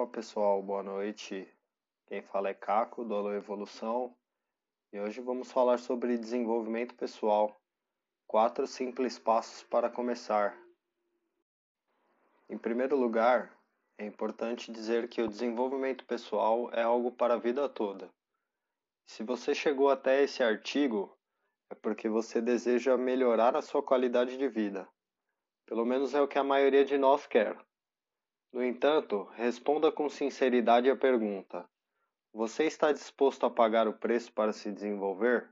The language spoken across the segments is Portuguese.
Opa pessoal, boa noite. Quem fala é Caco do Alô Evolução e hoje vamos falar sobre desenvolvimento pessoal. Quatro simples passos para começar. Em primeiro lugar, é importante dizer que o desenvolvimento pessoal é algo para a vida toda. Se você chegou até esse artigo, é porque você deseja melhorar a sua qualidade de vida. Pelo menos é o que a maioria de nós quer. No entanto, responda com sinceridade a pergunta: Você está disposto a pagar o preço para se desenvolver?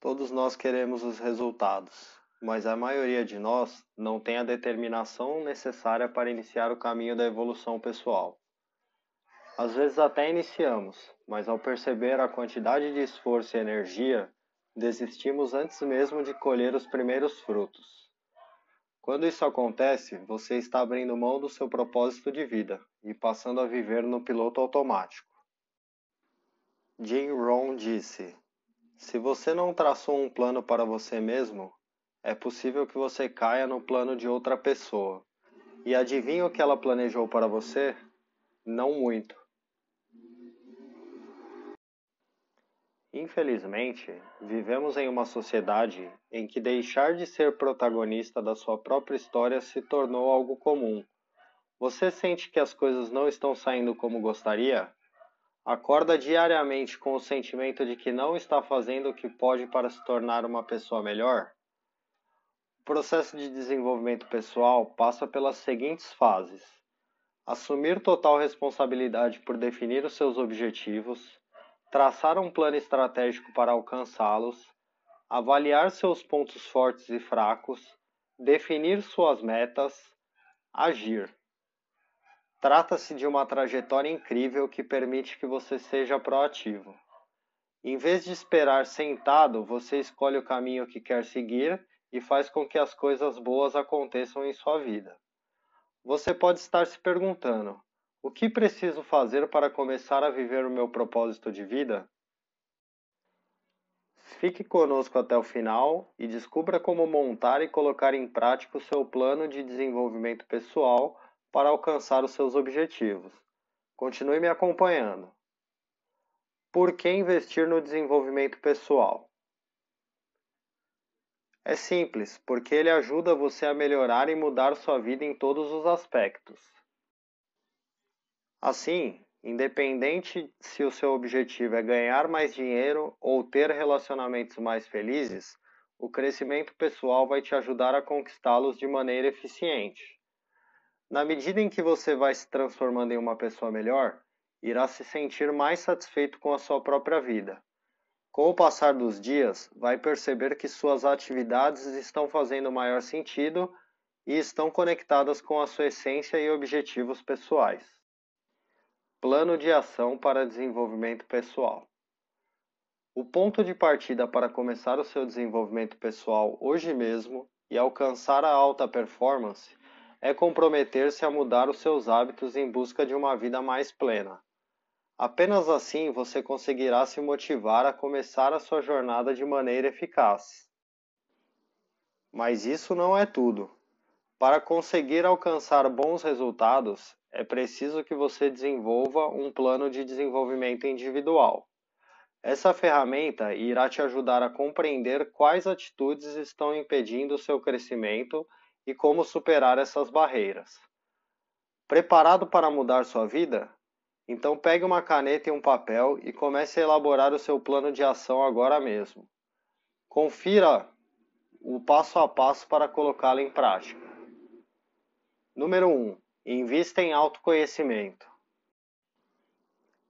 Todos nós queremos os resultados, mas a maioria de nós não tem a determinação necessária para iniciar o caminho da evolução pessoal. Às vezes até iniciamos, mas ao perceber a quantidade de esforço e energia, desistimos antes mesmo de colher os primeiros frutos. Quando isso acontece, você está abrindo mão do seu propósito de vida e passando a viver no piloto automático. Jim Rohn disse: Se você não traçou um plano para você mesmo, é possível que você caia no plano de outra pessoa. E adivinha o que ela planejou para você? Não muito. Infelizmente, vivemos em uma sociedade em que deixar de ser protagonista da sua própria história se tornou algo comum. Você sente que as coisas não estão saindo como gostaria? Acorda diariamente com o sentimento de que não está fazendo o que pode para se tornar uma pessoa melhor? O processo de desenvolvimento pessoal passa pelas seguintes fases: assumir total responsabilidade por definir os seus objetivos traçar um plano estratégico para alcançá-los, avaliar seus pontos fortes e fracos, definir suas metas, agir. Trata-se de uma trajetória incrível que permite que você seja proativo. Em vez de esperar sentado, você escolhe o caminho que quer seguir e faz com que as coisas boas aconteçam em sua vida. Você pode estar se perguntando: o que preciso fazer para começar a viver o meu propósito de vida? Fique conosco até o final e descubra como montar e colocar em prática o seu plano de desenvolvimento pessoal para alcançar os seus objetivos. Continue me acompanhando. Por que investir no desenvolvimento pessoal? É simples, porque ele ajuda você a melhorar e mudar sua vida em todos os aspectos. Assim, independente se o seu objetivo é ganhar mais dinheiro ou ter relacionamentos mais felizes, o crescimento pessoal vai te ajudar a conquistá-los de maneira eficiente. Na medida em que você vai se transformando em uma pessoa melhor, irá se sentir mais satisfeito com a sua própria vida. Com o passar dos dias, vai perceber que suas atividades estão fazendo maior sentido e estão conectadas com a sua essência e objetivos pessoais. Plano de ação para desenvolvimento pessoal. O ponto de partida para começar o seu desenvolvimento pessoal hoje mesmo e alcançar a alta performance é comprometer-se a mudar os seus hábitos em busca de uma vida mais plena. Apenas assim você conseguirá se motivar a começar a sua jornada de maneira eficaz. Mas isso não é tudo. Para conseguir alcançar bons resultados, é preciso que você desenvolva um plano de desenvolvimento individual. Essa ferramenta irá te ajudar a compreender quais atitudes estão impedindo o seu crescimento e como superar essas barreiras. Preparado para mudar sua vida? Então pegue uma caneta e um papel e comece a elaborar o seu plano de ação agora mesmo. Confira o passo a passo para colocá-lo em prática. Número 1. Invista em autoconhecimento.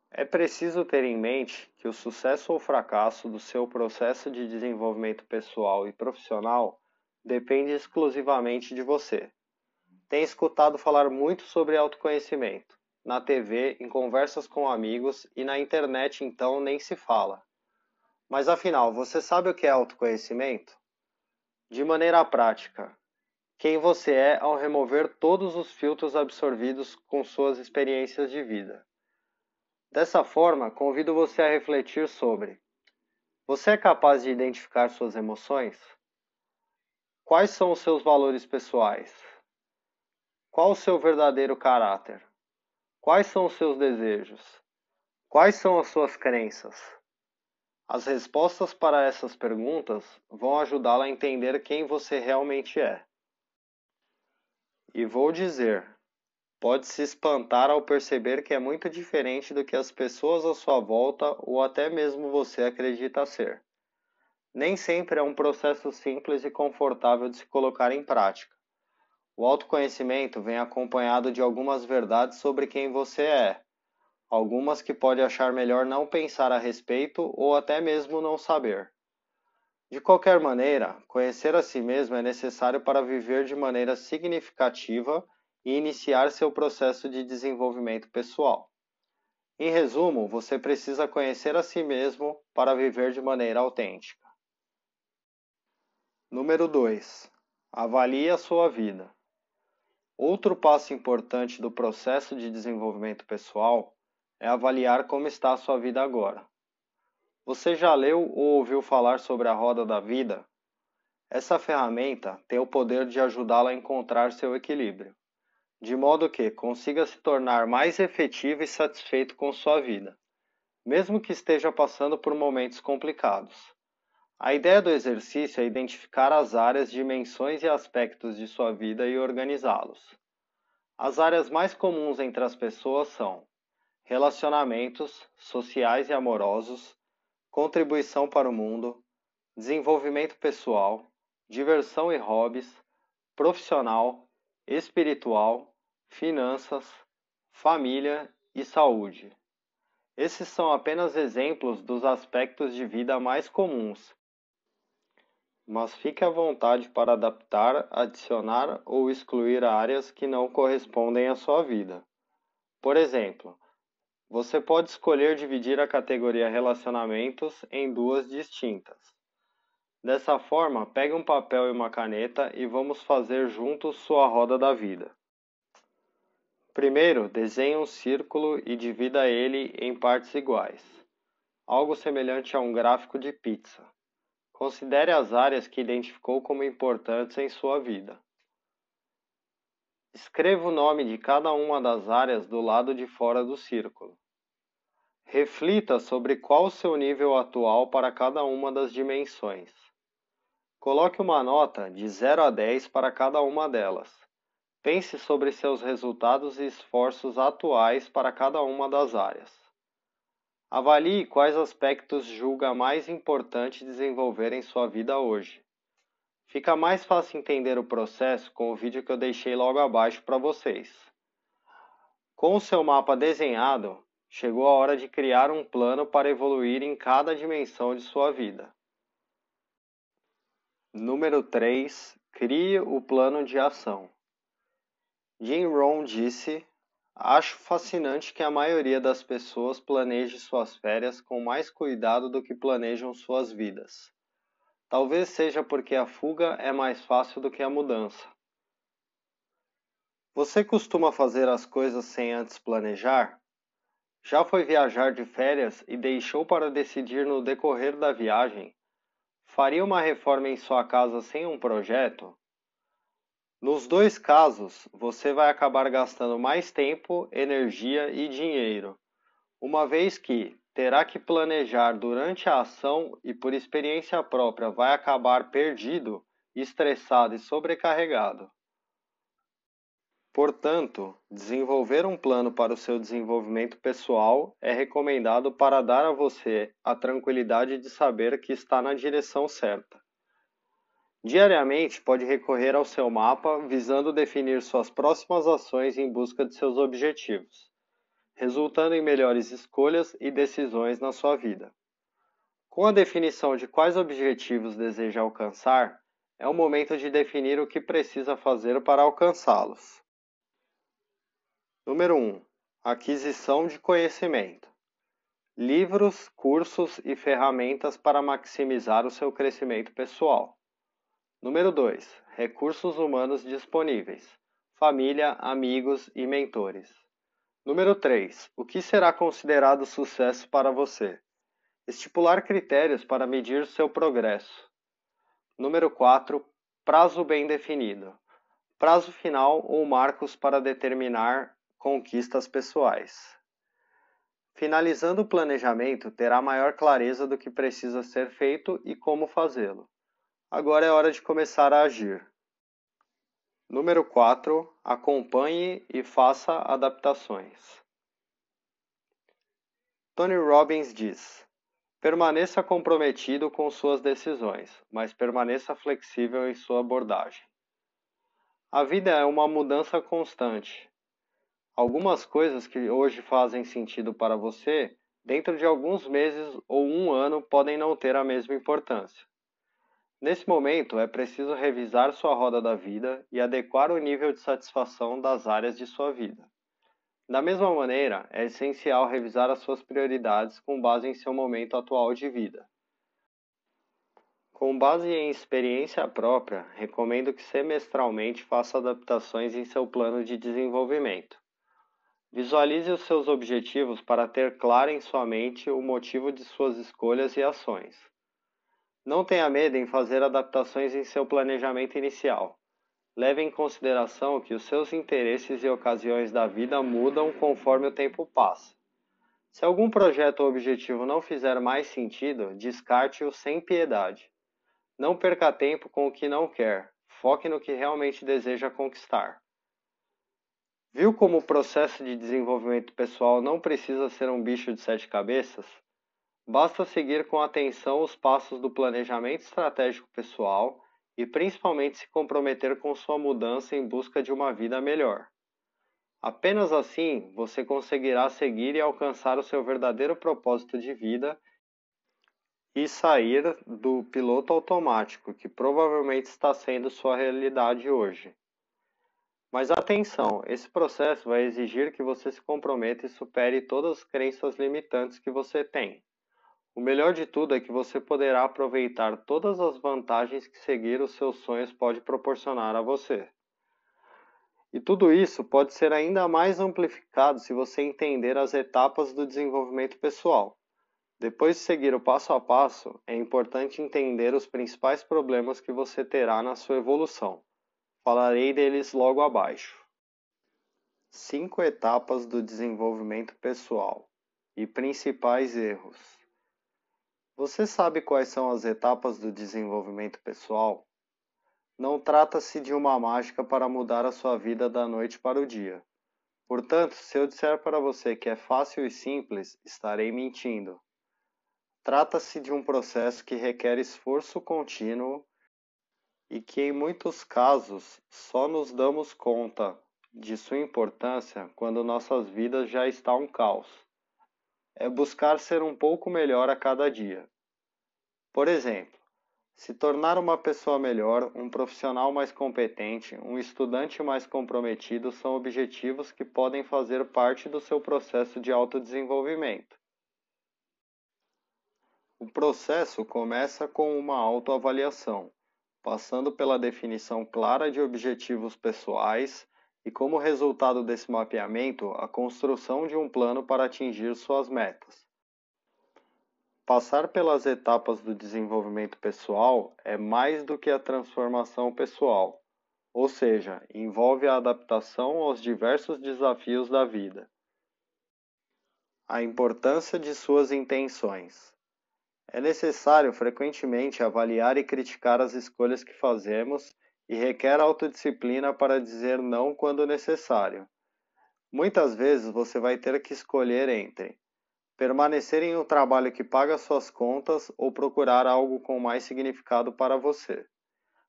É preciso ter em mente que o sucesso ou fracasso do seu processo de desenvolvimento pessoal e profissional depende exclusivamente de você. Tem escutado falar muito sobre autoconhecimento, na TV, em conversas com amigos e na internet então nem se fala. Mas afinal, você sabe o que é autoconhecimento? De maneira prática, quem você é ao remover todos os filtros absorvidos com suas experiências de vida. Dessa forma, convido você a refletir sobre: você é capaz de identificar suas emoções? Quais são os seus valores pessoais? Qual o seu verdadeiro caráter? Quais são os seus desejos? Quais são as suas crenças? As respostas para essas perguntas vão ajudá-la a entender quem você realmente é. E vou dizer, pode se espantar ao perceber que é muito diferente do que as pessoas à sua volta ou até mesmo você acredita ser. Nem sempre é um processo simples e confortável de se colocar em prática. O autoconhecimento vem acompanhado de algumas verdades sobre quem você é, algumas que pode achar melhor não pensar a respeito ou até mesmo não saber. De qualquer maneira, conhecer a si mesmo é necessário para viver de maneira significativa e iniciar seu processo de desenvolvimento pessoal. Em resumo, você precisa conhecer a si mesmo para viver de maneira autêntica. Número 2. Avalie a sua vida. Outro passo importante do processo de desenvolvimento pessoal é avaliar como está a sua vida agora. Você já leu ou ouviu falar sobre a roda da vida? Essa ferramenta tem o poder de ajudá-la a encontrar seu equilíbrio, de modo que consiga se tornar mais efetivo e satisfeito com sua vida, mesmo que esteja passando por momentos complicados. A ideia do exercício é identificar as áreas, dimensões e aspectos de sua vida e organizá-los. As áreas mais comuns entre as pessoas são relacionamentos sociais e amorosos, contribuição para o mundo, desenvolvimento pessoal, diversão e hobbies, profissional, espiritual, finanças, família e saúde. Esses são apenas exemplos dos aspectos de vida mais comuns, mas fique à vontade para adaptar, adicionar ou excluir áreas que não correspondem à sua vida. Por exemplo, você pode escolher dividir a categoria Relacionamentos em duas distintas. Dessa forma, pegue um papel e uma caneta e vamos fazer juntos sua roda da vida. Primeiro, desenhe um círculo e divida ele em partes iguais, algo semelhante a um gráfico de pizza. Considere as áreas que identificou como importantes em sua vida. Escreva o nome de cada uma das áreas do lado de fora do círculo. Reflita sobre qual o seu nível atual para cada uma das dimensões. Coloque uma nota de 0 a 10 para cada uma delas. Pense sobre seus resultados e esforços atuais para cada uma das áreas. Avalie quais aspectos julga mais importante desenvolver em sua vida hoje. Fica mais fácil entender o processo com o vídeo que eu deixei logo abaixo para vocês. Com o seu mapa desenhado, chegou a hora de criar um plano para evoluir em cada dimensão de sua vida. Número 3. Crie o plano de ação. Jim Rohn disse: Acho fascinante que a maioria das pessoas planeje suas férias com mais cuidado do que planejam suas vidas. Talvez seja porque a fuga é mais fácil do que a mudança. Você costuma fazer as coisas sem antes planejar? Já foi viajar de férias e deixou para decidir no decorrer da viagem? Faria uma reforma em sua casa sem um projeto? Nos dois casos, você vai acabar gastando mais tempo, energia e dinheiro, uma vez que, terá que planejar durante a ação e, por experiência própria, vai acabar perdido, estressado e sobrecarregado. Portanto, desenvolver um plano para o seu desenvolvimento pessoal é recomendado para dar a você a tranquilidade de saber que está na direção certa. Diariamente, pode recorrer ao seu mapa visando definir suas próximas ações em busca de seus objetivos resultando em melhores escolhas e decisões na sua vida. Com a definição de quais objetivos deseja alcançar, é o momento de definir o que precisa fazer para alcançá-los. Número 1. Aquisição de conhecimento. Livros, cursos e ferramentas para maximizar o seu crescimento pessoal. Número 2. Recursos humanos disponíveis. Família, amigos e mentores. Número 3. O que será considerado sucesso para você? Estipular critérios para medir seu progresso. Número 4. Prazo bem definido. Prazo final ou marcos para determinar conquistas pessoais. Finalizando o planejamento, terá maior clareza do que precisa ser feito e como fazê-lo. Agora é hora de começar a agir. Número 4. Acompanhe e faça adaptações. Tony Robbins diz: Permaneça comprometido com suas decisões, mas permaneça flexível em sua abordagem. A vida é uma mudança constante. Algumas coisas que hoje fazem sentido para você, dentro de alguns meses ou um ano, podem não ter a mesma importância. Nesse momento, é preciso revisar sua roda da vida e adequar o nível de satisfação das áreas de sua vida. Da mesma maneira, é essencial revisar as suas prioridades com base em seu momento atual de vida. Com base em experiência própria, recomendo que semestralmente faça adaptações em seu plano de desenvolvimento. Visualize os seus objetivos para ter claro em sua mente o motivo de suas escolhas e ações. Não tenha medo em fazer adaptações em seu planejamento inicial. Leve em consideração que os seus interesses e ocasiões da vida mudam conforme o tempo passa. Se algum projeto ou objetivo não fizer mais sentido, descarte-o sem piedade. Não perca tempo com o que não quer, foque no que realmente deseja conquistar. Viu como o processo de desenvolvimento pessoal não precisa ser um bicho de sete cabeças? Basta seguir com atenção os passos do planejamento estratégico pessoal e principalmente se comprometer com sua mudança em busca de uma vida melhor. Apenas assim você conseguirá seguir e alcançar o seu verdadeiro propósito de vida e sair do piloto automático que provavelmente está sendo sua realidade hoje. Mas atenção, esse processo vai exigir que você se comprometa e supere todas as crenças limitantes que você tem. O melhor de tudo é que você poderá aproveitar todas as vantagens que seguir os seus sonhos pode proporcionar a você. E tudo isso pode ser ainda mais amplificado se você entender as etapas do desenvolvimento pessoal. Depois de seguir o passo a passo, é importante entender os principais problemas que você terá na sua evolução. Falarei deles logo abaixo. Cinco etapas do desenvolvimento pessoal e principais erros. Você sabe quais são as etapas do desenvolvimento pessoal? Não trata-se de uma mágica para mudar a sua vida da noite para o dia. Portanto, se eu disser para você que é fácil e simples, estarei mentindo. Trata-se de um processo que requer esforço contínuo e que, em muitos casos, só nos damos conta de sua importância quando nossas vidas já estão um caos é buscar ser um pouco melhor a cada dia. Por exemplo, se tornar uma pessoa melhor, um profissional mais competente, um estudante mais comprometido são objetivos que podem fazer parte do seu processo de autodesenvolvimento. O processo começa com uma autoavaliação, passando pela definição clara de objetivos pessoais e, como resultado desse mapeamento, a construção de um plano para atingir suas metas. Passar pelas etapas do desenvolvimento pessoal é mais do que a transformação pessoal, ou seja, envolve a adaptação aos diversos desafios da vida. A importância de suas intenções. É necessário frequentemente avaliar e criticar as escolhas que fazemos e requer autodisciplina para dizer não quando necessário. Muitas vezes você vai ter que escolher entre permanecer em um trabalho que paga suas contas ou procurar algo com mais significado para você.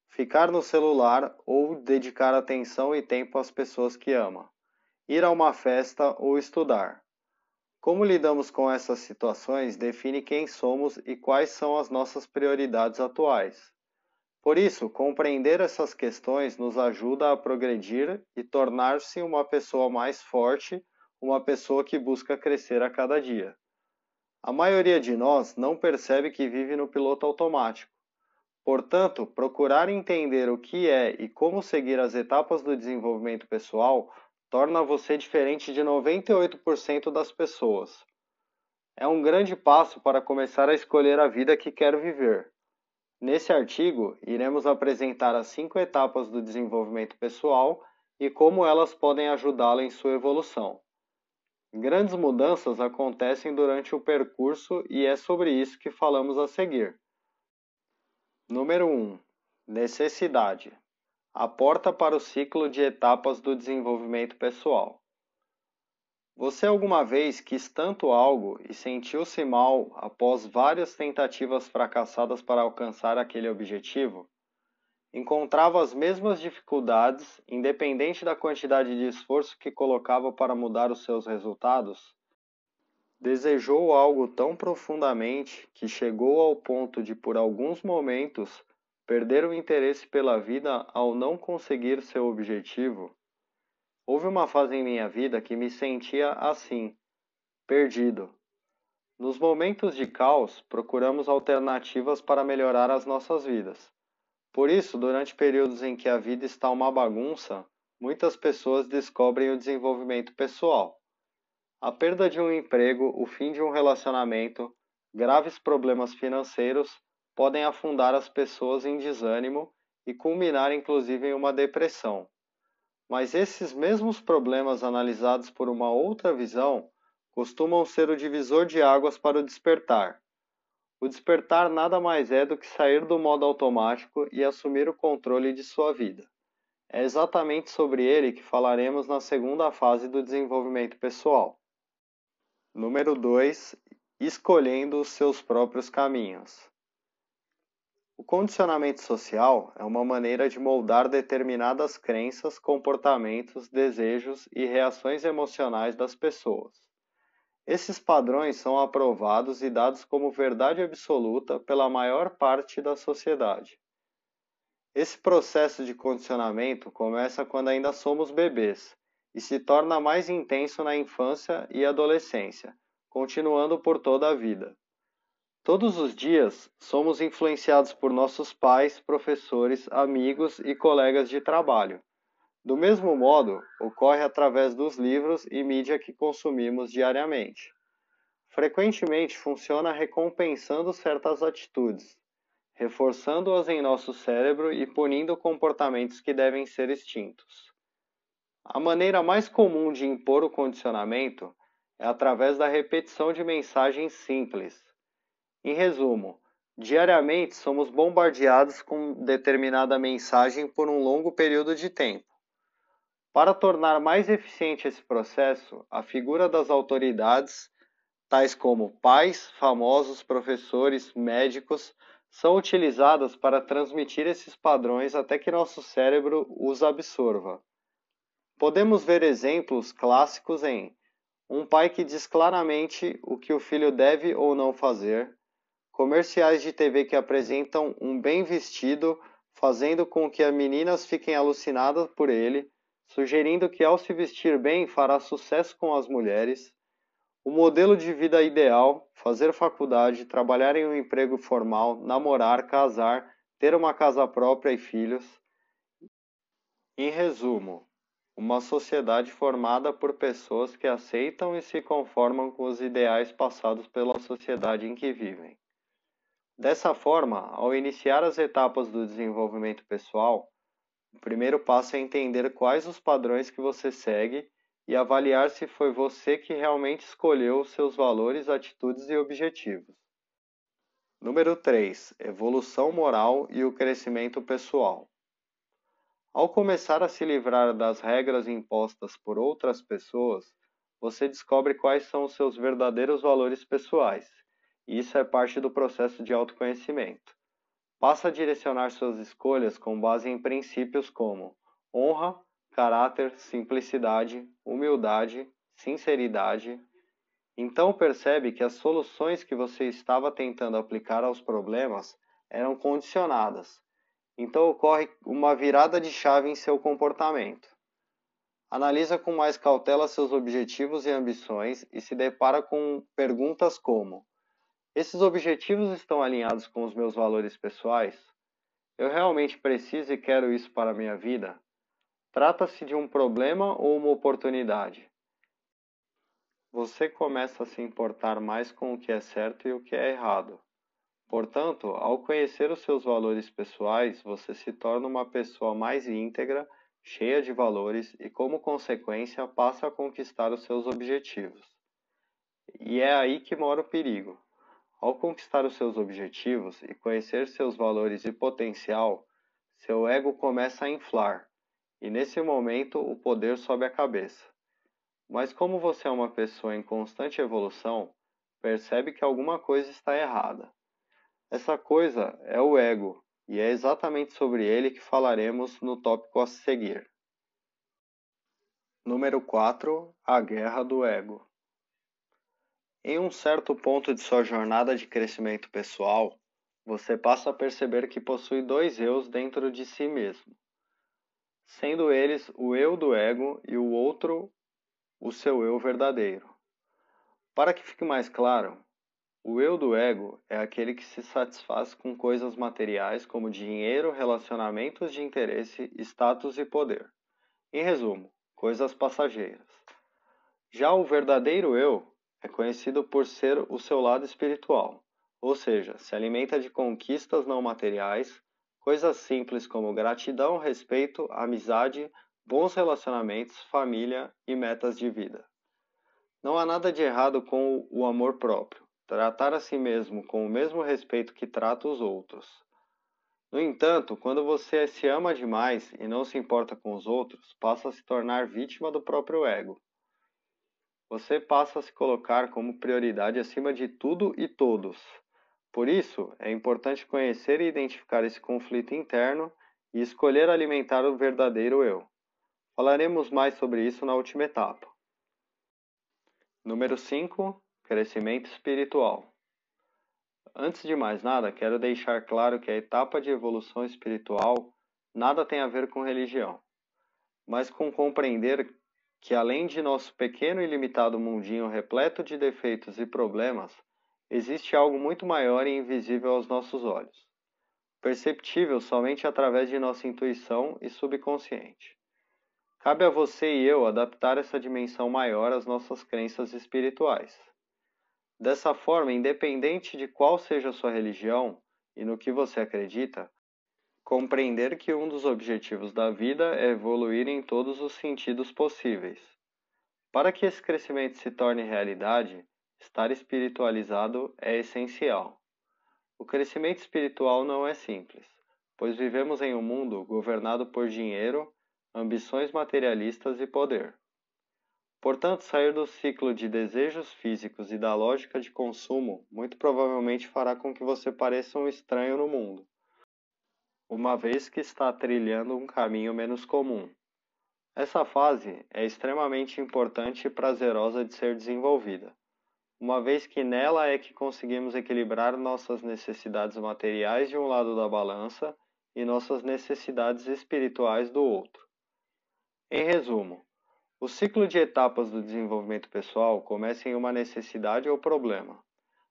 Ficar no celular ou dedicar atenção e tempo às pessoas que ama. Ir a uma festa ou estudar. Como lidamos com essas situações define quem somos e quais são as nossas prioridades atuais. Por isso, compreender essas questões nos ajuda a progredir e tornar-se uma pessoa mais forte, uma pessoa que busca crescer a cada dia. A maioria de nós não percebe que vive no piloto automático. Portanto, procurar entender o que é e como seguir as etapas do desenvolvimento pessoal torna você diferente de 98% das pessoas. É um grande passo para começar a escolher a vida que quer viver. Nesse artigo, iremos apresentar as cinco etapas do desenvolvimento pessoal e como elas podem ajudá-lo em sua evolução. Grandes mudanças acontecem durante o percurso e é sobre isso que falamos a seguir. Número 1. Necessidade a porta para o ciclo de etapas do desenvolvimento pessoal. Você alguma vez quis tanto algo e sentiu-se mal após várias tentativas fracassadas para alcançar aquele objetivo? Encontrava as mesmas dificuldades, independente da quantidade de esforço que colocava para mudar os seus resultados? Desejou algo tão profundamente que chegou ao ponto de, por alguns momentos, perder o interesse pela vida ao não conseguir seu objetivo? Houve uma fase em minha vida que me sentia assim, perdido. Nos momentos de caos, procuramos alternativas para melhorar as nossas vidas. Por isso, durante períodos em que a vida está uma bagunça, muitas pessoas descobrem o desenvolvimento pessoal. A perda de um emprego, o fim de um relacionamento, graves problemas financeiros podem afundar as pessoas em desânimo e culminar inclusive em uma depressão. Mas esses mesmos problemas analisados por uma outra visão costumam ser o divisor de águas para o despertar. O despertar nada mais é do que sair do modo automático e assumir o controle de sua vida. É exatamente sobre ele que falaremos na segunda fase do desenvolvimento pessoal. Número 2. Escolhendo os seus próprios caminhos. O condicionamento social é uma maneira de moldar determinadas crenças, comportamentos, desejos e reações emocionais das pessoas. Esses padrões são aprovados e dados como verdade absoluta pela maior parte da sociedade. Esse processo de condicionamento começa quando ainda somos bebês e se torna mais intenso na infância e adolescência, continuando por toda a vida. Todos os dias somos influenciados por nossos pais, professores, amigos e colegas de trabalho. Do mesmo modo, ocorre através dos livros e mídia que consumimos diariamente. Frequentemente funciona recompensando certas atitudes, reforçando-as em nosso cérebro e punindo comportamentos que devem ser extintos. A maneira mais comum de impor o condicionamento é através da repetição de mensagens simples. Em resumo, diariamente somos bombardeados com determinada mensagem por um longo período de tempo. Para tornar mais eficiente esse processo, a figura das autoridades, tais como pais, famosos, professores, médicos, são utilizadas para transmitir esses padrões até que nosso cérebro os absorva. Podemos ver exemplos clássicos em um pai que diz claramente o que o filho deve ou não fazer, comerciais de TV que apresentam um bem vestido, fazendo com que as meninas fiquem alucinadas por ele, sugerindo que ao se vestir bem fará sucesso com as mulheres. O modelo de vida ideal, fazer faculdade, trabalhar em um emprego formal, namorar, casar, ter uma casa própria e filhos. Em resumo, uma sociedade formada por pessoas que aceitam e se conformam com os ideais passados pela sociedade em que vivem. Dessa forma, ao iniciar as etapas do desenvolvimento pessoal, o primeiro passo é entender quais os padrões que você segue e avaliar se foi você que realmente escolheu os seus valores, atitudes e objetivos. Número 3. Evolução moral e o crescimento pessoal. Ao começar a se livrar das regras impostas por outras pessoas, você descobre quais são os seus verdadeiros valores pessoais. Isso é parte do processo de autoconhecimento. Passa a direcionar suas escolhas com base em princípios como honra, caráter, simplicidade, humildade, sinceridade. Então percebe que as soluções que você estava tentando aplicar aos problemas eram condicionadas. Então ocorre uma virada de chave em seu comportamento. Analisa com mais cautela seus objetivos e ambições e se depara com perguntas como: esses objetivos estão alinhados com os meus valores pessoais? Eu realmente preciso e quero isso para a minha vida? Trata-se de um problema ou uma oportunidade? Você começa a se importar mais com o que é certo e o que é errado. Portanto, ao conhecer os seus valores pessoais, você se torna uma pessoa mais íntegra cheia de valores e, como consequência, passa a conquistar os seus objetivos. E é aí que mora o perigo. Ao conquistar os seus objetivos e conhecer seus valores e potencial, seu ego começa a inflar, e nesse momento o poder sobe a cabeça. Mas como você é uma pessoa em constante evolução, percebe que alguma coisa está errada. Essa coisa é o ego, e é exatamente sobre ele que falaremos no tópico a seguir. Número 4 A Guerra do Ego. Em um certo ponto de sua jornada de crescimento pessoal, você passa a perceber que possui dois eus dentro de si mesmo, sendo eles o eu do ego e o outro o seu eu verdadeiro. Para que fique mais claro, o eu do ego é aquele que se satisfaz com coisas materiais como dinheiro, relacionamentos de interesse, status e poder. Em resumo, coisas passageiras. Já o verdadeiro eu é conhecido por ser o seu lado espiritual, ou seja, se alimenta de conquistas não materiais, coisas simples como gratidão, respeito, amizade, bons relacionamentos, família e metas de vida. Não há nada de errado com o amor próprio, tratar a si mesmo com o mesmo respeito que trata os outros. No entanto, quando você se ama demais e não se importa com os outros, passa a se tornar vítima do próprio ego. Você passa a se colocar como prioridade acima de tudo e todos. Por isso, é importante conhecer e identificar esse conflito interno e escolher alimentar o verdadeiro eu. Falaremos mais sobre isso na última etapa. Número 5 Crescimento espiritual. Antes de mais nada, quero deixar claro que a etapa de evolução espiritual nada tem a ver com religião, mas com compreender que além de nosso pequeno e limitado mundinho repleto de defeitos e problemas, existe algo muito maior e invisível aos nossos olhos, perceptível somente através de nossa intuição e subconsciente. Cabe a você e eu adaptar essa dimensão maior às nossas crenças espirituais. Dessa forma, independente de qual seja a sua religião e no que você acredita, Compreender que um dos objetivos da vida é evoluir em todos os sentidos possíveis. Para que esse crescimento se torne realidade, estar espiritualizado é essencial. O crescimento espiritual não é simples, pois vivemos em um mundo governado por dinheiro, ambições materialistas e poder. Portanto, sair do ciclo de desejos físicos e da lógica de consumo muito provavelmente fará com que você pareça um estranho no mundo uma vez que está trilhando um caminho menos comum. Essa fase é extremamente importante e prazerosa de ser desenvolvida, uma vez que nela é que conseguimos equilibrar nossas necessidades materiais de um lado da balança e nossas necessidades espirituais do outro. Em resumo, o ciclo de etapas do desenvolvimento pessoal começa em uma necessidade ou problema,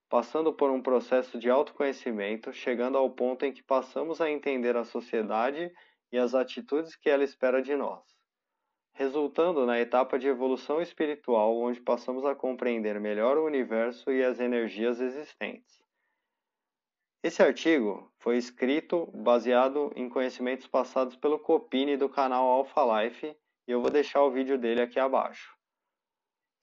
passando por um processo de autoconhecimento, chegando ao ponto em que passamos a entender a sociedade e as atitudes que ela espera de nós, resultando na etapa de evolução espiritual, onde passamos a compreender melhor o universo e as energias existentes. Esse artigo foi escrito baseado em conhecimentos passados pelo Copini do canal Alpha Life e eu vou deixar o vídeo dele aqui abaixo.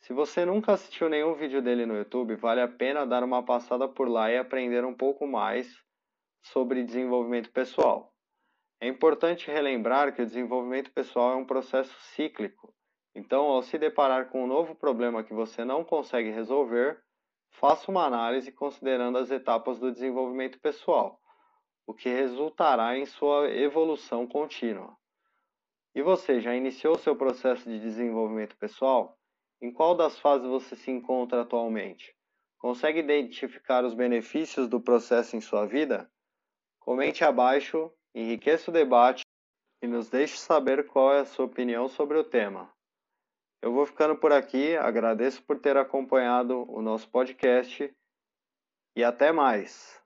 Se você nunca assistiu nenhum vídeo dele no YouTube, vale a pena dar uma passada por lá e aprender um pouco mais sobre desenvolvimento pessoal. É importante relembrar que o desenvolvimento pessoal é um processo cíclico. Então, ao se deparar com um novo problema que você não consegue resolver, faça uma análise considerando as etapas do desenvolvimento pessoal, o que resultará em sua evolução contínua. E você já iniciou seu processo de desenvolvimento pessoal? Em qual das fases você se encontra atualmente? Consegue identificar os benefícios do processo em sua vida? Comente abaixo, enriqueça o debate e nos deixe saber qual é a sua opinião sobre o tema. Eu vou ficando por aqui, agradeço por ter acompanhado o nosso podcast e até mais!